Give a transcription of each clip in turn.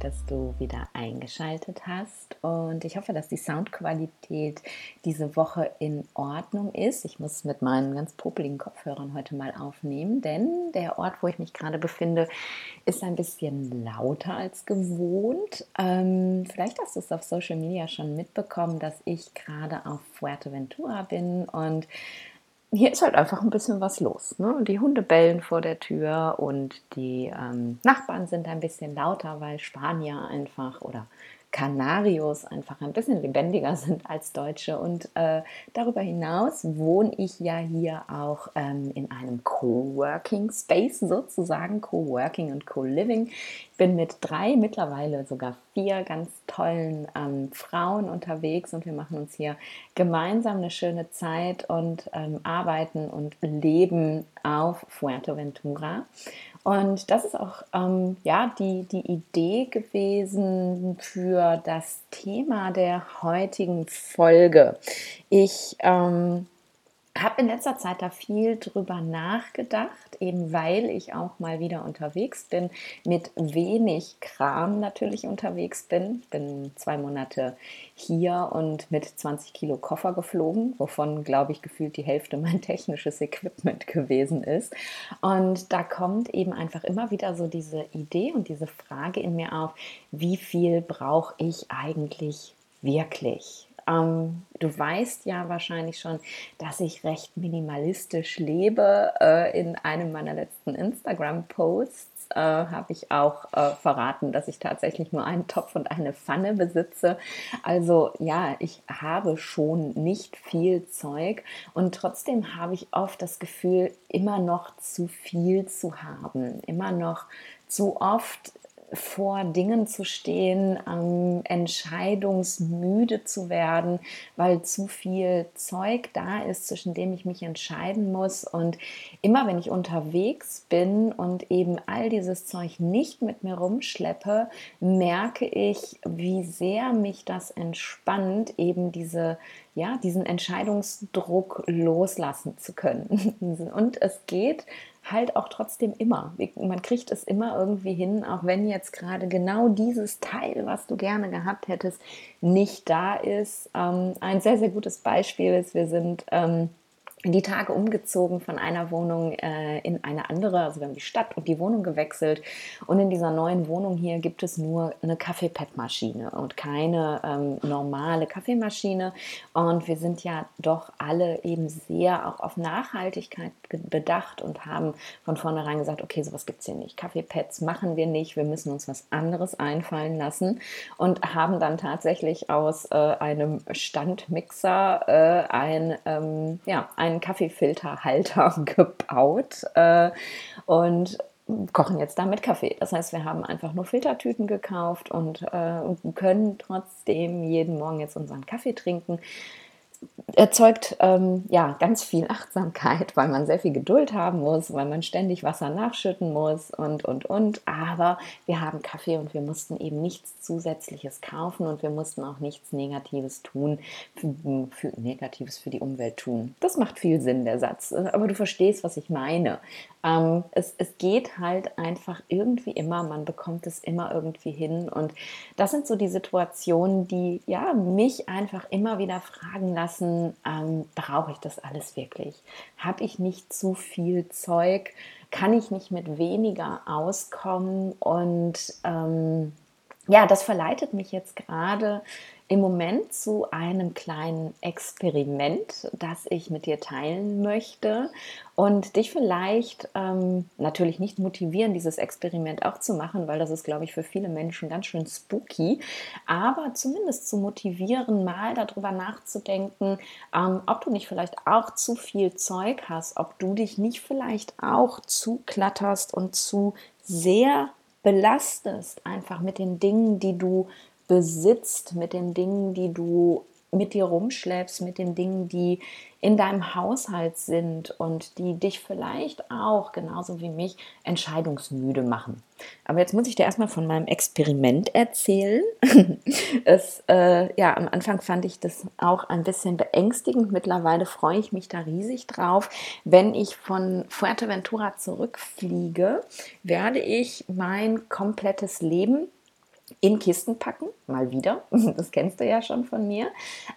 Dass du wieder eingeschaltet hast und ich hoffe, dass die Soundqualität diese Woche in Ordnung ist. Ich muss mit meinen ganz popeligen Kopfhörern heute mal aufnehmen, denn der Ort, wo ich mich gerade befinde, ist ein bisschen lauter als gewohnt. Ähm, vielleicht hast du es auf Social Media schon mitbekommen, dass ich gerade auf Fuerteventura bin und hier ist halt einfach ein bisschen was los. Ne? Die Hunde bellen vor der Tür und die ähm, Nachbarn sind ein bisschen lauter, weil Spanier einfach oder Kanarios einfach ein bisschen lebendiger sind als Deutsche. Und äh, darüber hinaus wohne ich ja hier auch ähm, in einem Coworking Space sozusagen, Coworking und Co-Living. Ich bin mit drei, mittlerweile sogar vier ganz tollen ähm, Frauen unterwegs und wir machen uns hier gemeinsam eine schöne Zeit und ähm, arbeiten und leben auf Fuerteventura. Und das ist auch ähm, ja, die, die Idee gewesen für das Thema der heutigen Folge. Ich ähm, habe in letzter Zeit da viel drüber nachgedacht, eben weil ich auch mal wieder unterwegs bin, mit wenig Kram natürlich unterwegs bin. Ich bin zwei Monate hier und mit 20 Kilo Koffer geflogen, wovon, glaube ich, gefühlt die Hälfte mein technisches Equipment gewesen ist. Und da kommt eben einfach immer wieder so diese Idee und diese Frage in mir auf, wie viel brauche ich eigentlich wirklich? Ähm, du weißt ja wahrscheinlich schon, dass ich recht minimalistisch lebe. Äh, in einem meiner letzten Instagram-Posts äh, habe ich auch äh, verraten, dass ich tatsächlich nur einen Topf und eine Pfanne besitze. Also ja, ich habe schon nicht viel Zeug und trotzdem habe ich oft das Gefühl, immer noch zu viel zu haben, immer noch zu oft vor Dingen zu stehen, ähm, entscheidungsmüde zu werden, weil zu viel Zeug da ist, zwischen dem ich mich entscheiden muss. Und immer wenn ich unterwegs bin und eben all dieses Zeug nicht mit mir rumschleppe, merke ich, wie sehr mich das entspannt, eben diese ja, diesen Entscheidungsdruck loslassen zu können. Und es geht halt auch trotzdem immer. Man kriegt es immer irgendwie hin, auch wenn jetzt gerade genau dieses Teil, was du gerne gehabt hättest, nicht da ist. Ähm, ein sehr, sehr gutes Beispiel ist, wir sind ähm, die Tage umgezogen von einer Wohnung äh, in eine andere. Also wir haben die Stadt und die Wohnung gewechselt. Und in dieser neuen Wohnung hier gibt es nur eine Kaffeepad-Maschine und keine ähm, normale Kaffeemaschine. Und wir sind ja doch alle eben sehr auch auf Nachhaltigkeit bedacht und haben von vornherein gesagt, okay, sowas gibt es hier nicht. Kaffeepads machen wir nicht. Wir müssen uns was anderes einfallen lassen. Und haben dann tatsächlich aus äh, einem Standmixer äh, ein, ähm, ja, ein einen Kaffeefilterhalter gebaut äh, und kochen jetzt damit Kaffee. Das heißt, wir haben einfach nur Filtertüten gekauft und äh, können trotzdem jeden Morgen jetzt unseren Kaffee trinken erzeugt ähm, ja ganz viel Achtsamkeit, weil man sehr viel Geduld haben muss, weil man ständig Wasser nachschütten muss und und und. Aber wir haben Kaffee und wir mussten eben nichts Zusätzliches kaufen und wir mussten auch nichts Negatives tun, für, für Negatives für die Umwelt tun. Das macht viel Sinn, der Satz. Aber du verstehst, was ich meine. Ähm, es, es geht halt einfach irgendwie immer, man bekommt es immer irgendwie hin. Und das sind so die Situationen, die ja mich einfach immer wieder fragen lassen, ähm, brauche ich das alles wirklich? Habe ich nicht zu viel Zeug? Kann ich nicht mit weniger auskommen? Und ähm, ja, das verleitet mich jetzt gerade im Moment zu einem kleinen Experiment, das ich mit dir teilen möchte und dich vielleicht ähm, natürlich nicht motivieren, dieses Experiment auch zu machen, weil das ist, glaube ich, für viele Menschen ganz schön spooky, aber zumindest zu motivieren, mal darüber nachzudenken, ähm, ob du nicht vielleicht auch zu viel Zeug hast, ob du dich nicht vielleicht auch zu klatterst und zu sehr belastest, einfach mit den Dingen, die du besitzt, mit den Dingen, die du mit dir rumschleppst, mit den Dingen, die in deinem Haushalt sind und die dich vielleicht auch, genauso wie mich, entscheidungsmüde machen. Aber jetzt muss ich dir erstmal von meinem Experiment erzählen. es, äh, ja, am Anfang fand ich das auch ein bisschen beängstigend. Mittlerweile freue ich mich da riesig drauf. Wenn ich von Fuerteventura zurückfliege, werde ich mein komplettes Leben in Kisten packen, mal wieder. Das kennst du ja schon von mir.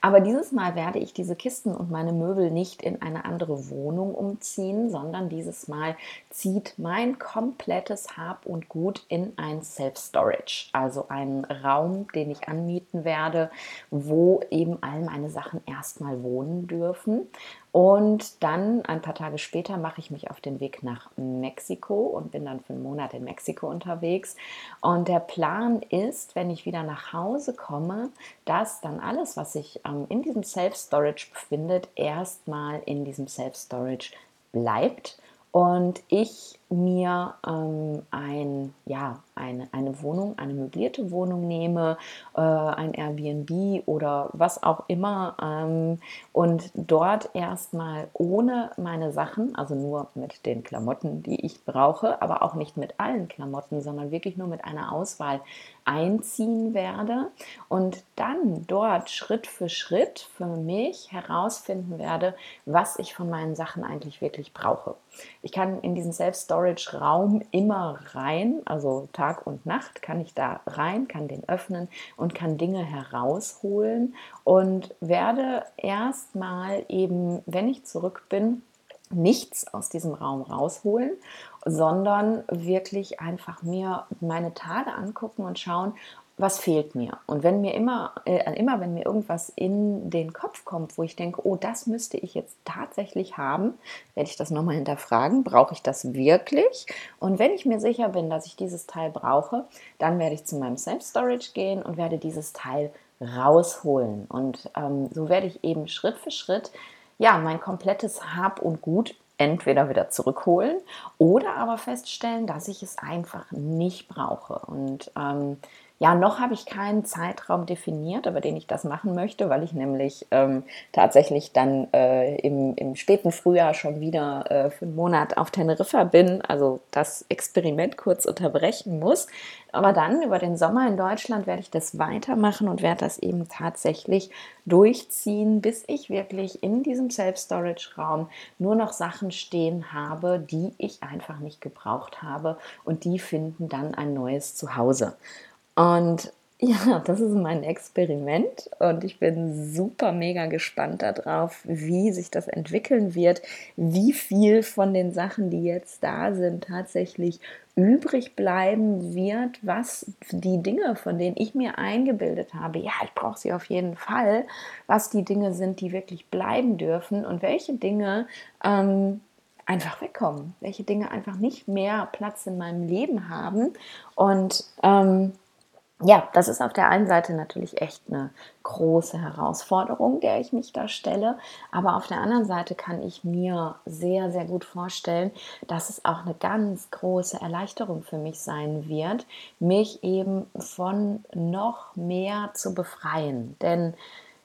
Aber dieses Mal werde ich diese Kisten und meine Möbel nicht in eine andere Wohnung umziehen, sondern dieses Mal zieht mein komplettes Hab und Gut in ein Self-Storage, also einen Raum, den ich anmieten werde, wo eben all meine Sachen erstmal wohnen dürfen. Und dann, ein paar Tage später, mache ich mich auf den Weg nach Mexiko und bin dann für einen Monat in Mexiko unterwegs. Und der Plan ist, wenn ich wieder nach Hause komme, dass dann alles, was sich ähm, in diesem Self-Storage befindet, erstmal in diesem Self-Storage bleibt. Und ich mir ähm, ein, ja, eine, eine Wohnung, eine möblierte Wohnung nehme, äh, ein Airbnb oder was auch immer ähm, und dort erstmal ohne meine Sachen, also nur mit den Klamotten, die ich brauche, aber auch nicht mit allen Klamotten, sondern wirklich nur mit einer Auswahl einziehen werde und dann dort Schritt für Schritt für mich herausfinden werde, was ich von meinen Sachen eigentlich wirklich brauche. Ich kann in diesen Self-Storage-Raum immer rein, also Tag und Nacht kann ich da rein, kann den öffnen und kann Dinge herausholen und werde erstmal eben, wenn ich zurück bin, nichts aus diesem Raum rausholen, sondern wirklich einfach mir meine Tage angucken und schauen, was fehlt mir? Und wenn mir immer, äh, immer wenn mir irgendwas in den Kopf kommt, wo ich denke, oh, das müsste ich jetzt tatsächlich haben, werde ich das nochmal hinterfragen, brauche ich das wirklich? Und wenn ich mir sicher bin, dass ich dieses Teil brauche, dann werde ich zu meinem Self-Storage gehen und werde dieses Teil rausholen. Und ähm, so werde ich eben Schritt für Schritt ja mein komplettes Hab und Gut entweder wieder zurückholen oder aber feststellen, dass ich es einfach nicht brauche. Und ähm, ja, noch habe ich keinen Zeitraum definiert, über den ich das machen möchte, weil ich nämlich ähm, tatsächlich dann äh, im, im, späten Frühjahr schon wieder äh, für einen Monat auf Teneriffa bin, also das Experiment kurz unterbrechen muss. Aber dann über den Sommer in Deutschland werde ich das weitermachen und werde das eben tatsächlich durchziehen, bis ich wirklich in diesem Self-Storage-Raum nur noch Sachen stehen habe, die ich einfach nicht gebraucht habe und die finden dann ein neues Zuhause. Und ja, das ist mein Experiment. Und ich bin super mega gespannt darauf, wie sich das entwickeln wird, wie viel von den Sachen, die jetzt da sind, tatsächlich übrig bleiben wird, was die Dinge, von denen ich mir eingebildet habe, ja, ich brauche sie auf jeden Fall, was die Dinge sind, die wirklich bleiben dürfen und welche Dinge ähm, einfach wegkommen, welche Dinge einfach nicht mehr Platz in meinem Leben haben. Und ähm, ja, das ist auf der einen Seite natürlich echt eine große Herausforderung, der ich mich da stelle. Aber auf der anderen Seite kann ich mir sehr, sehr gut vorstellen, dass es auch eine ganz große Erleichterung für mich sein wird, mich eben von noch mehr zu befreien. Denn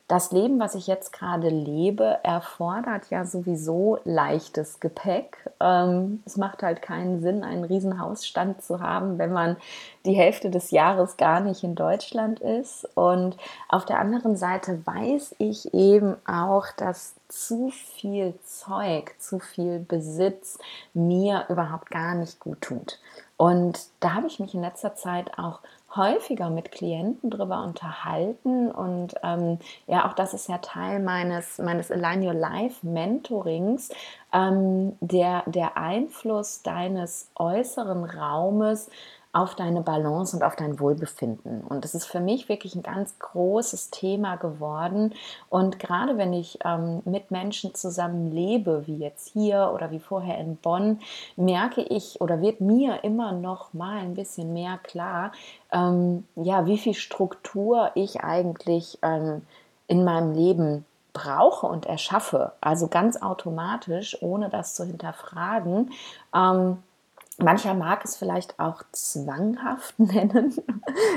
das Leben, was ich jetzt gerade lebe, erfordert ja sowieso leichtes Gepäck. Ähm, es macht halt keinen Sinn, einen Riesenhausstand zu haben, wenn man die Hälfte des Jahres gar nicht in Deutschland ist. Und auf der anderen Seite weiß ich eben auch, dass zu viel Zeug, zu viel Besitz mir überhaupt gar nicht gut tut. Und da habe ich mich in letzter Zeit auch häufiger mit Klienten darüber unterhalten und ähm, ja, auch das ist ja Teil meines, meines Align Your Life Mentorings, ähm, der, der Einfluss deines äußeren Raumes auf deine Balance und auf dein Wohlbefinden. Und das ist für mich wirklich ein ganz großes Thema geworden. Und gerade wenn ich ähm, mit Menschen zusammen lebe, wie jetzt hier oder wie vorher in Bonn, merke ich oder wird mir immer noch mal ein bisschen mehr klar, ähm, ja, wie viel Struktur ich eigentlich ähm, in meinem Leben brauche und erschaffe. Also ganz automatisch, ohne das zu hinterfragen. Ähm, Mancher mag es vielleicht auch zwanghaft nennen,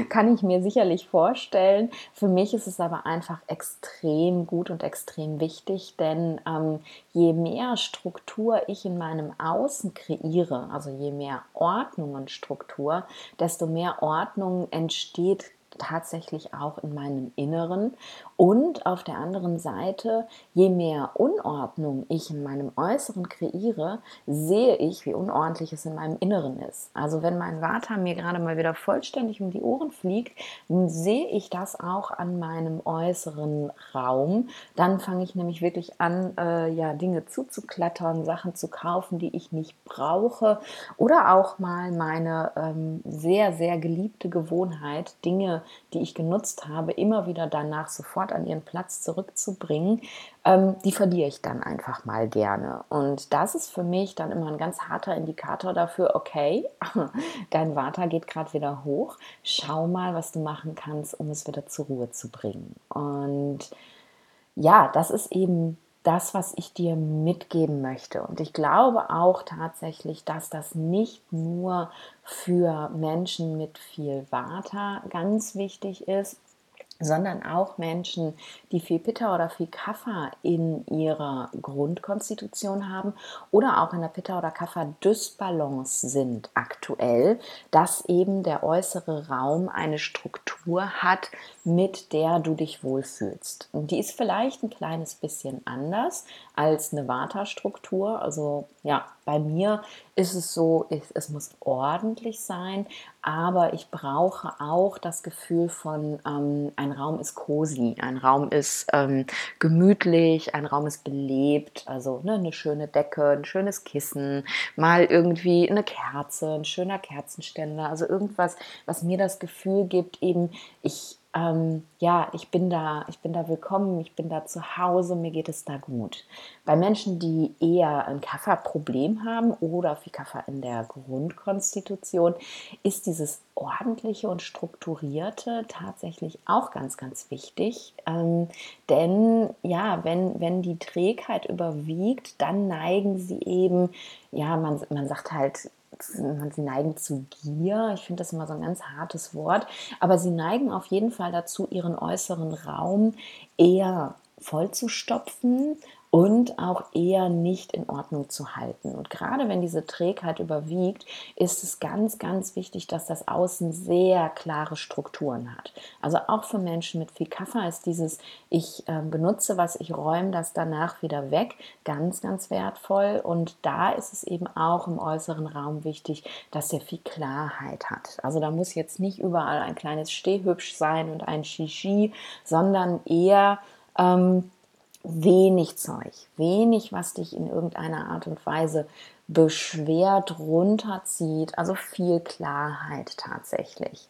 kann ich mir sicherlich vorstellen. Für mich ist es aber einfach extrem gut und extrem wichtig, denn ähm, je mehr Struktur ich in meinem Außen kreiere, also je mehr Ordnung und Struktur, desto mehr Ordnung entsteht tatsächlich auch in meinem Inneren. Und auf der anderen Seite, je mehr Unordnung ich in meinem Äußeren kreiere, sehe ich, wie unordentlich es in meinem Inneren ist. Also wenn mein Vata mir gerade mal wieder vollständig um die Ohren fliegt, sehe ich das auch an meinem äußeren Raum. Dann fange ich nämlich wirklich an, äh, ja, Dinge zuzuklattern, Sachen zu kaufen, die ich nicht brauche. Oder auch mal meine ähm, sehr, sehr geliebte Gewohnheit, Dinge die ich genutzt habe, immer wieder danach sofort an ihren Platz zurückzubringen, ähm, die verliere ich dann einfach mal gerne. Und das ist für mich dann immer ein ganz harter Indikator dafür, okay, dein Vater geht gerade wieder hoch, schau mal, was du machen kannst, um es wieder zur Ruhe zu bringen. Und ja, das ist eben das, was ich dir mitgeben möchte. Und ich glaube auch tatsächlich, dass das nicht nur für Menschen mit viel Vata ganz wichtig ist, sondern auch Menschen, die viel Pitta oder viel Kapha in ihrer Grundkonstitution haben oder auch in der Pitta oder Kapha Dysbalance sind aktuell, dass eben der äußere Raum eine Struktur hat, mit der du dich wohlfühlst. Und die ist vielleicht ein kleines bisschen anders als eine Vata-Struktur. Also ja, bei mir ist es so, es muss ordentlich sein, aber ich brauche auch das Gefühl von, ähm, ein Raum ist cozy, ein Raum ist ähm, gemütlich, ein Raum ist belebt, also ne, eine schöne Decke, ein schönes Kissen, mal irgendwie eine Kerze, ein schöner Kerzenständer, also irgendwas, was mir das Gefühl gibt, eben ich ähm, ja, ich bin da, ich bin da willkommen, ich bin da zu Hause, mir geht es da gut. Bei Menschen, die eher ein Kafferproblem haben oder viel Kaffer in der Grundkonstitution, ist dieses ordentliche und strukturierte tatsächlich auch ganz, ganz wichtig. Ähm, denn ja, wenn, wenn die Trägheit überwiegt, dann neigen sie eben, ja, man, man sagt halt, sie neigen zu Gier. Ich finde das immer so ein ganz hartes Wort. Aber sie neigen auf jeden Fall dazu, ihren äußeren Raum eher vollzustopfen und auch eher nicht in Ordnung zu halten. Und gerade wenn diese Trägheit überwiegt, ist es ganz, ganz wichtig, dass das Außen sehr klare Strukturen hat. Also auch für Menschen mit viel Kaffer ist dieses, ich äh, benutze was, ich räume das danach wieder weg, ganz, ganz wertvoll. Und da ist es eben auch im äußeren Raum wichtig, dass er viel Klarheit hat. Also da muss jetzt nicht überall ein kleines Stehhübsch sein und ein Shishi, sondern eher ähm, wenig Zeug, wenig, was dich in irgendeiner Art und Weise beschwert, runterzieht, also viel Klarheit tatsächlich.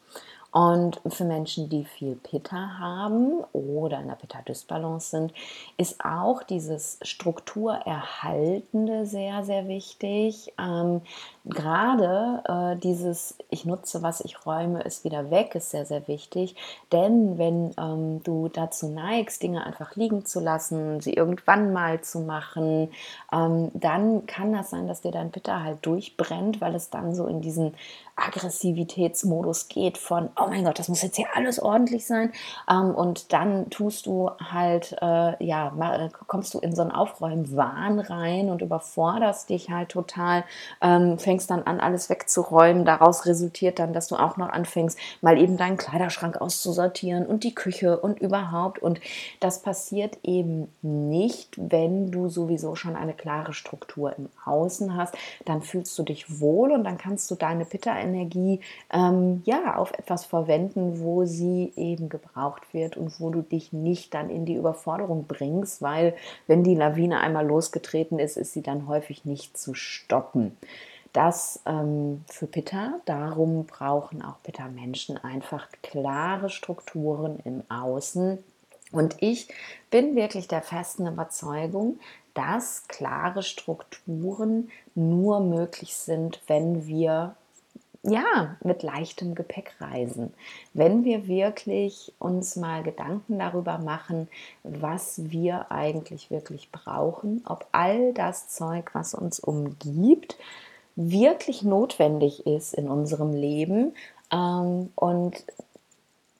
Und für Menschen, die viel Pitta haben oder in der Pitta-Dysbalance sind, ist auch dieses Strukturerhaltende sehr, sehr wichtig. Ähm, gerade äh, dieses Ich nutze, was ich räume, ist wieder weg, ist sehr, sehr wichtig. Denn wenn ähm, du dazu neigst, Dinge einfach liegen zu lassen, sie irgendwann mal zu machen, ähm, dann kann das sein, dass dir dein Pitta halt durchbrennt, weil es dann so in diesen Aggressivitätsmodus geht von, oh mein Gott, das muss jetzt hier alles ordentlich sein. Ähm, und dann tust du halt, äh, ja, mal, kommst du in so einen Aufräumwahn rein und überforderst dich halt total, ähm, fängst dann an, alles wegzuräumen. Daraus resultiert dann, dass du auch noch anfängst, mal eben deinen Kleiderschrank auszusortieren und die Küche und überhaupt. Und das passiert eben nicht, wenn du sowieso schon eine klare Struktur im Außen hast. Dann fühlst du dich wohl und dann kannst du deine Pitta Energie ähm, ja auf etwas verwenden, wo sie eben gebraucht wird und wo du dich nicht dann in die Überforderung bringst, weil wenn die Lawine einmal losgetreten ist, ist sie dann häufig nicht zu stoppen. Das ähm, für Pitta, darum brauchen auch Pitta-Menschen einfach klare Strukturen im Außen. Und ich bin wirklich der festen Überzeugung, dass klare Strukturen nur möglich sind, wenn wir ja, mit leichtem Gepäck reisen. Wenn wir wirklich uns mal Gedanken darüber machen, was wir eigentlich wirklich brauchen, ob all das Zeug, was uns umgibt, wirklich notwendig ist in unserem Leben ähm, und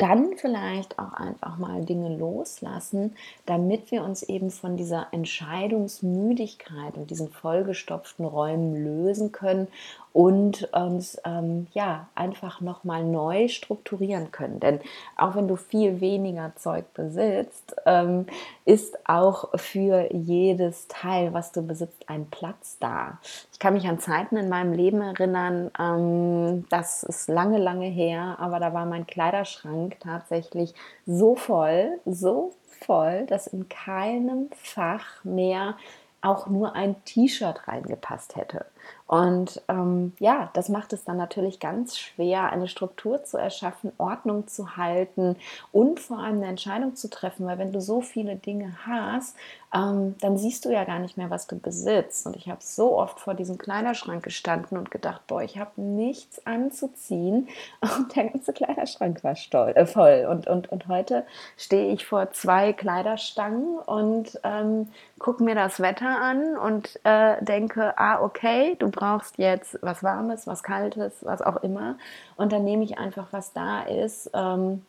dann vielleicht auch einfach mal Dinge loslassen, damit wir uns eben von dieser Entscheidungsmüdigkeit und diesen vollgestopften Räumen lösen können und uns ähm, ja einfach noch mal neu strukturieren können. Denn auch wenn du viel weniger Zeug besitzt, ähm, ist auch für jedes Teil, was du besitzt, ein Platz da. Ich kann mich an Zeiten in meinem Leben erinnern, ähm, das ist lange, lange her, aber da war mein Kleiderschrank tatsächlich so voll, so voll, dass in keinem Fach mehr auch nur ein T-Shirt reingepasst hätte. Und ähm, ja, das macht es dann natürlich ganz schwer, eine Struktur zu erschaffen, Ordnung zu halten und vor allem eine Entscheidung zu treffen, weil wenn du so viele Dinge hast, ähm, dann siehst du ja gar nicht mehr, was du besitzt. Und ich habe so oft vor diesem Kleiderschrank gestanden und gedacht, boah, ich habe nichts anzuziehen. Und der ganze Kleiderschrank war stolz, äh, voll. Und, und, und heute stehe ich vor zwei Kleiderstangen und ähm, gucke mir das Wetter an und äh, denke, ah, okay, du brauchst jetzt was Warmes, was Kaltes, was auch immer. Und dann nehme ich einfach, was da ist. Ähm,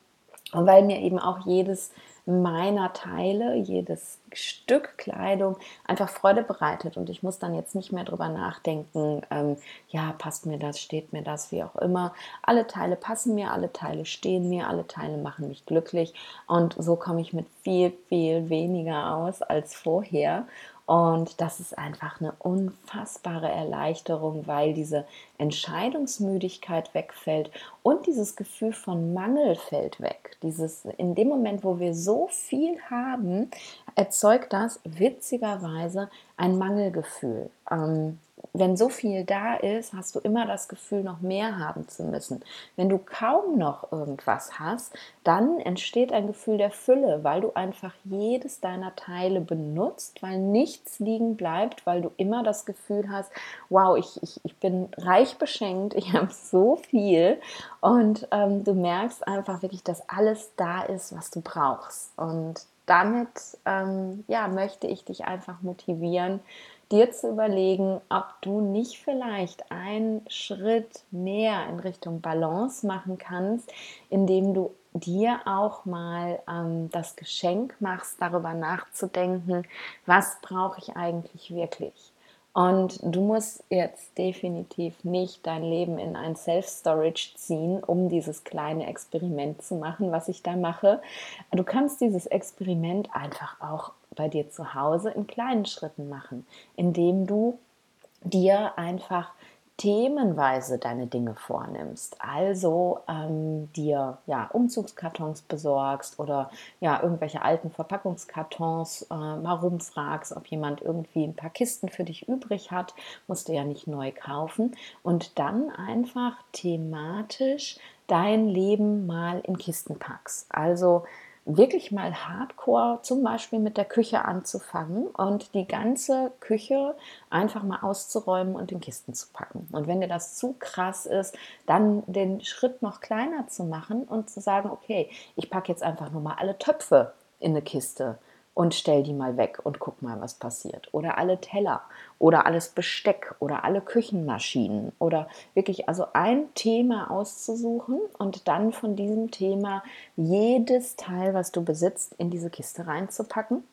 weil mir eben auch jedes meiner Teile, jedes Stück Kleidung einfach Freude bereitet und ich muss dann jetzt nicht mehr drüber nachdenken, ähm, ja, passt mir das, steht mir das, wie auch immer. Alle Teile passen mir, alle Teile stehen mir, alle Teile machen mich glücklich und so komme ich mit viel, viel weniger aus als vorher und das ist einfach eine unfassbare Erleichterung, weil diese Entscheidungsmüdigkeit wegfällt und dieses Gefühl von Mangel fällt weg. Dieses, in dem Moment, wo wir so viel haben, erzeugt das witzigerweise ein Mangelgefühl. Ähm, wenn so viel da ist, hast du immer das Gefühl, noch mehr haben zu müssen. Wenn du kaum noch irgendwas hast, dann entsteht ein Gefühl der Fülle, weil du einfach jedes deiner Teile benutzt, weil nichts liegen bleibt, weil du immer das Gefühl hast, wow, ich, ich, ich bin reich beschenkt, ich habe so viel und ähm, du merkst einfach wirklich, dass alles da ist, was du brauchst. Und damit ähm, ja, möchte ich dich einfach motivieren, dir zu überlegen, ob du nicht vielleicht einen Schritt mehr in Richtung Balance machen kannst, indem du dir auch mal ähm, das Geschenk machst, darüber nachzudenken, was brauche ich eigentlich wirklich. Und du musst jetzt definitiv nicht dein Leben in ein Self-Storage ziehen, um dieses kleine Experiment zu machen, was ich da mache. Du kannst dieses Experiment einfach auch bei dir zu Hause in kleinen Schritten machen, indem du dir einfach themenweise deine Dinge vornimmst. Also ähm, dir ja Umzugskartons besorgst oder ja irgendwelche alten Verpackungskartons äh, mal rumfragst, ob jemand irgendwie ein paar Kisten für dich übrig hat, musst du ja nicht neu kaufen und dann einfach thematisch dein Leben mal in Kisten packst. Also wirklich mal hardcore zum Beispiel mit der Küche anzufangen und die ganze Küche einfach mal auszuräumen und in Kisten zu packen. Und wenn dir das zu krass ist, dann den Schritt noch kleiner zu machen und zu sagen, okay, ich packe jetzt einfach nur mal alle Töpfe in eine Kiste und stell die mal weg und guck mal, was passiert. Oder alle Teller oder alles Besteck oder alle Küchenmaschinen oder wirklich also ein Thema auszusuchen und dann von diesem Thema jedes Teil, was du besitzt, in diese Kiste reinzupacken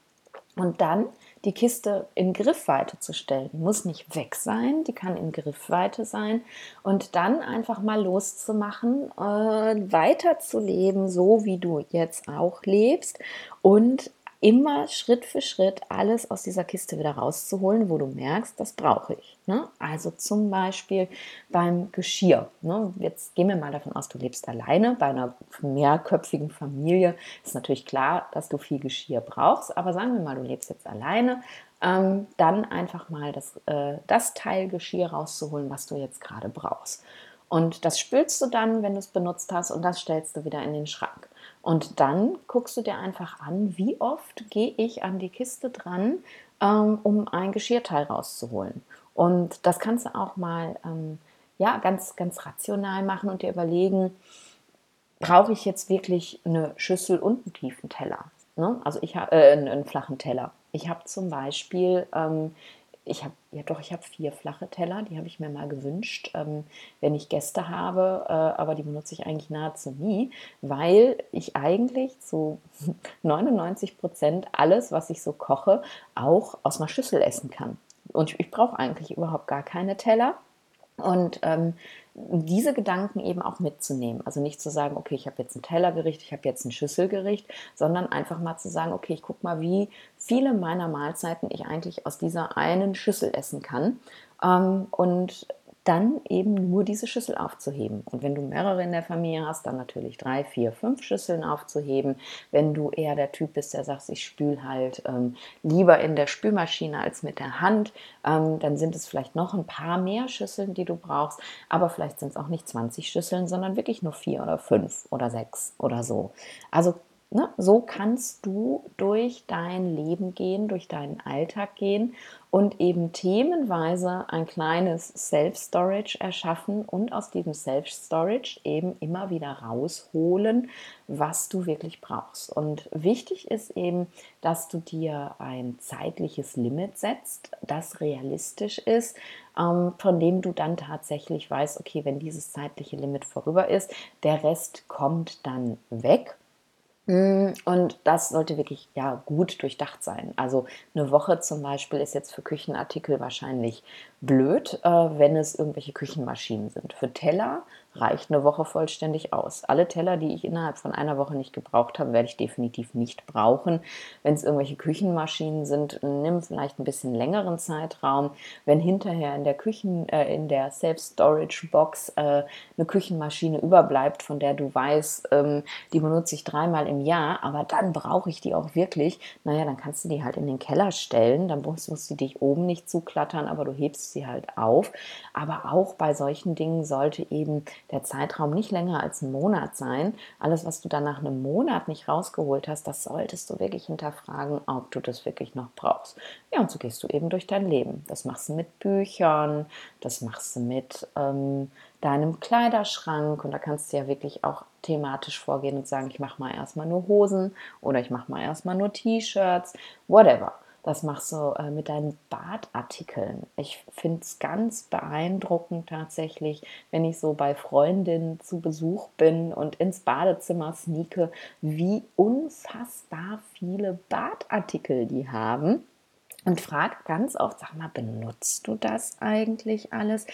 und dann die Kiste in Griffweite zu stellen. Die muss nicht weg sein, die kann in Griffweite sein und dann einfach mal loszumachen, äh, weiterzuleben, so wie du jetzt auch lebst und immer Schritt für Schritt alles aus dieser Kiste wieder rauszuholen, wo du merkst, das brauche ich. Ne? Also zum Beispiel beim Geschirr. Ne? Jetzt gehen wir mal davon aus, du lebst alleine. Bei einer mehrköpfigen Familie ist natürlich klar, dass du viel Geschirr brauchst. Aber sagen wir mal, du lebst jetzt alleine. Ähm, dann einfach mal das, äh, das Teil Geschirr rauszuholen, was du jetzt gerade brauchst. Und das spülst du dann, wenn du es benutzt hast, und das stellst du wieder in den Schrank. Und dann guckst du dir einfach an, wie oft gehe ich an die Kiste dran, ähm, um ein Geschirrteil rauszuholen. Und das kannst du auch mal ähm, ja, ganz, ganz rational machen und dir überlegen, brauche ich jetzt wirklich eine Schüssel und einen tiefen Teller? Ne? Also ich habe äh, einen, einen, flachen Teller. Ich habe zum Beispiel, ähm, ich habe ja doch, ich habe vier flache Teller, die habe ich mir mal gewünscht, ähm, wenn ich Gäste habe, äh, aber die benutze ich eigentlich nahezu nie, weil ich eigentlich zu 99 Prozent alles, was ich so koche, auch aus einer Schüssel essen kann. Und ich, ich brauche eigentlich überhaupt gar keine Teller. Und ähm, diese Gedanken eben auch mitzunehmen. Also nicht zu sagen, okay, ich habe jetzt ein Tellergericht, ich habe jetzt ein Schüsselgericht, sondern einfach mal zu sagen, okay, ich gucke mal, wie viele meiner Mahlzeiten ich eigentlich aus dieser einen Schüssel essen kann. Ähm, und dann eben nur diese Schüssel aufzuheben. Und wenn du mehrere in der Familie hast, dann natürlich drei, vier, fünf Schüsseln aufzuheben. Wenn du eher der Typ bist, der sagt, ich spüle halt ähm, lieber in der Spülmaschine als mit der Hand, ähm, dann sind es vielleicht noch ein paar mehr Schüsseln, die du brauchst. Aber vielleicht sind es auch nicht 20 Schüsseln, sondern wirklich nur vier oder fünf oder sechs oder so. Also Ne? So kannst du durch dein Leben gehen, durch deinen Alltag gehen und eben themenweise ein kleines Self-Storage erschaffen und aus diesem Self-Storage eben immer wieder rausholen, was du wirklich brauchst. Und wichtig ist eben, dass du dir ein zeitliches Limit setzt, das realistisch ist, ähm, von dem du dann tatsächlich weißt, okay, wenn dieses zeitliche Limit vorüber ist, der Rest kommt dann weg und das sollte wirklich ja gut durchdacht sein. Also eine Woche zum Beispiel ist jetzt für Küchenartikel wahrscheinlich blöd, äh, wenn es irgendwelche Küchenmaschinen sind. Für Teller reicht eine Woche vollständig aus. Alle Teller, die ich innerhalb von einer Woche nicht gebraucht habe, werde ich definitiv nicht brauchen. Wenn es irgendwelche Küchenmaschinen sind, nimm vielleicht ein bisschen längeren Zeitraum. Wenn hinterher in der Küchen, äh, in der Self-Storage-Box äh, eine Küchenmaschine überbleibt, von der du weißt, ähm, die benutze ich dreimal im Jahr, aber dann brauche ich die auch wirklich, naja, dann kannst du die halt in den Keller stellen, dann musst, musst du dich oben nicht zuklattern, aber du hebst sie halt auf. Aber auch bei solchen Dingen sollte eben der Zeitraum nicht länger als ein Monat sein. Alles, was du dann nach einem Monat nicht rausgeholt hast, das solltest du wirklich hinterfragen, ob du das wirklich noch brauchst. Ja, und so gehst du eben durch dein Leben. Das machst du mit Büchern, das machst du mit ähm, deinem Kleiderschrank und da kannst du ja wirklich auch thematisch vorgehen und sagen, ich mache mal erstmal nur Hosen oder ich mache mal erstmal nur T-Shirts, whatever. Das machst du äh, mit deinen Badartikeln. Ich finde es ganz beeindruckend tatsächlich, wenn ich so bei Freundinnen zu Besuch bin und ins Badezimmer sneake, wie unfassbar viele Badartikel die haben. Und frage ganz oft, sag mal, benutzt du das eigentlich alles?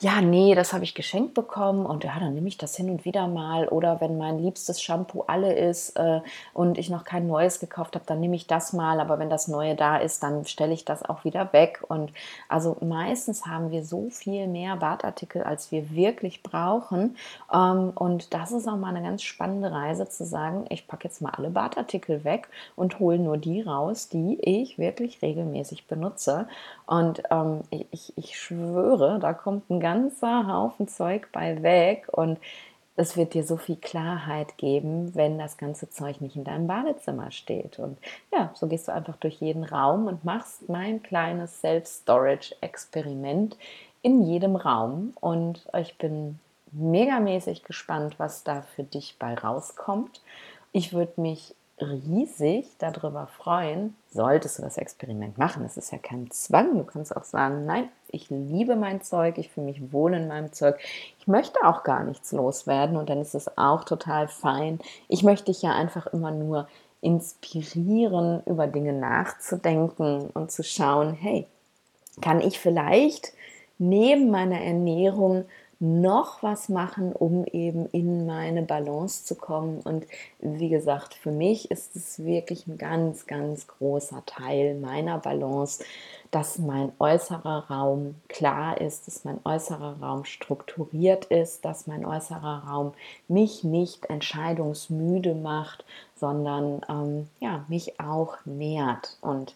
Ja, nee, das habe ich geschenkt bekommen und ja, dann nehme ich das hin und wieder mal. Oder wenn mein liebstes Shampoo alle ist äh, und ich noch kein neues gekauft habe, dann nehme ich das mal. Aber wenn das neue da ist, dann stelle ich das auch wieder weg. Und also meistens haben wir so viel mehr Badartikel, als wir wirklich brauchen. Ähm, und das ist auch mal eine ganz spannende Reise zu sagen, ich packe jetzt mal alle Badartikel weg und hole nur die raus, die ich wirklich regelmäßig benutze. Und ähm, ich, ich schwöre, da kommt ein ganzer Haufen Zeug bei weg und es wird dir so viel Klarheit geben, wenn das ganze Zeug nicht in deinem Badezimmer steht. Und ja, so gehst du einfach durch jeden Raum und machst mein kleines Self-Storage-Experiment in jedem Raum. Und ich bin megamäßig gespannt, was da für dich bei rauskommt. Ich würde mich riesig darüber freuen, solltest du das Experiment machen. Es ist ja kein Zwang. Du kannst auch sagen, nein, ich liebe mein Zeug, ich fühle mich wohl in meinem Zeug. Ich möchte auch gar nichts loswerden und dann ist es auch total fein. Ich möchte dich ja einfach immer nur inspirieren, über Dinge nachzudenken und zu schauen, hey, kann ich vielleicht neben meiner Ernährung noch was machen, um eben in meine Balance zu kommen. Und wie gesagt, für mich ist es wirklich ein ganz, ganz großer Teil meiner Balance, dass mein äußerer Raum klar ist, dass mein äußerer Raum strukturiert ist, dass mein äußerer Raum mich nicht entscheidungsmüde macht, sondern ähm, ja, mich auch nährt. Und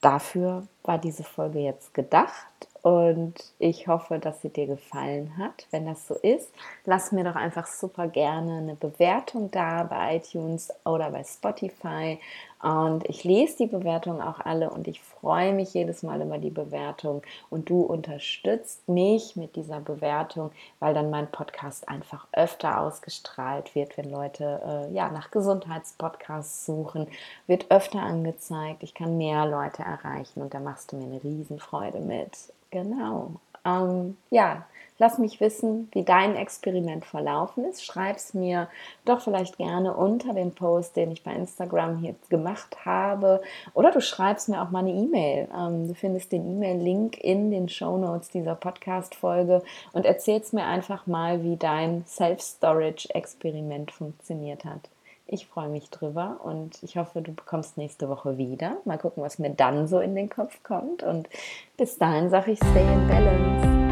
dafür war diese Folge jetzt gedacht und ich hoffe, dass sie dir gefallen hat. Wenn das so ist, lass mir doch einfach super gerne eine Bewertung da bei iTunes oder bei Spotify. Und ich lese die Bewertungen auch alle und ich freue mich jedes Mal über die Bewertung. Und du unterstützt mich mit dieser Bewertung, weil dann mein Podcast einfach öfter ausgestrahlt wird, wenn Leute äh, ja, nach Gesundheitspodcasts suchen, wird öfter angezeigt. Ich kann mehr Leute erreichen und da machst du mir eine Riesenfreude mit. Genau. Ähm, ja, lass mich wissen, wie dein Experiment verlaufen ist. Schreib es mir doch vielleicht gerne unter dem Post, den ich bei Instagram jetzt gemacht habe. Oder du schreibst mir auch mal eine E-Mail. Ähm, du findest den E-Mail-Link in den Show Notes dieser Podcast-Folge und erzählst mir einfach mal, wie dein Self-Storage-Experiment funktioniert hat. Ich freue mich drüber und ich hoffe, du bekommst nächste Woche wieder. Mal gucken, was mir dann so in den Kopf kommt. Und bis dahin sage ich, stay in balance.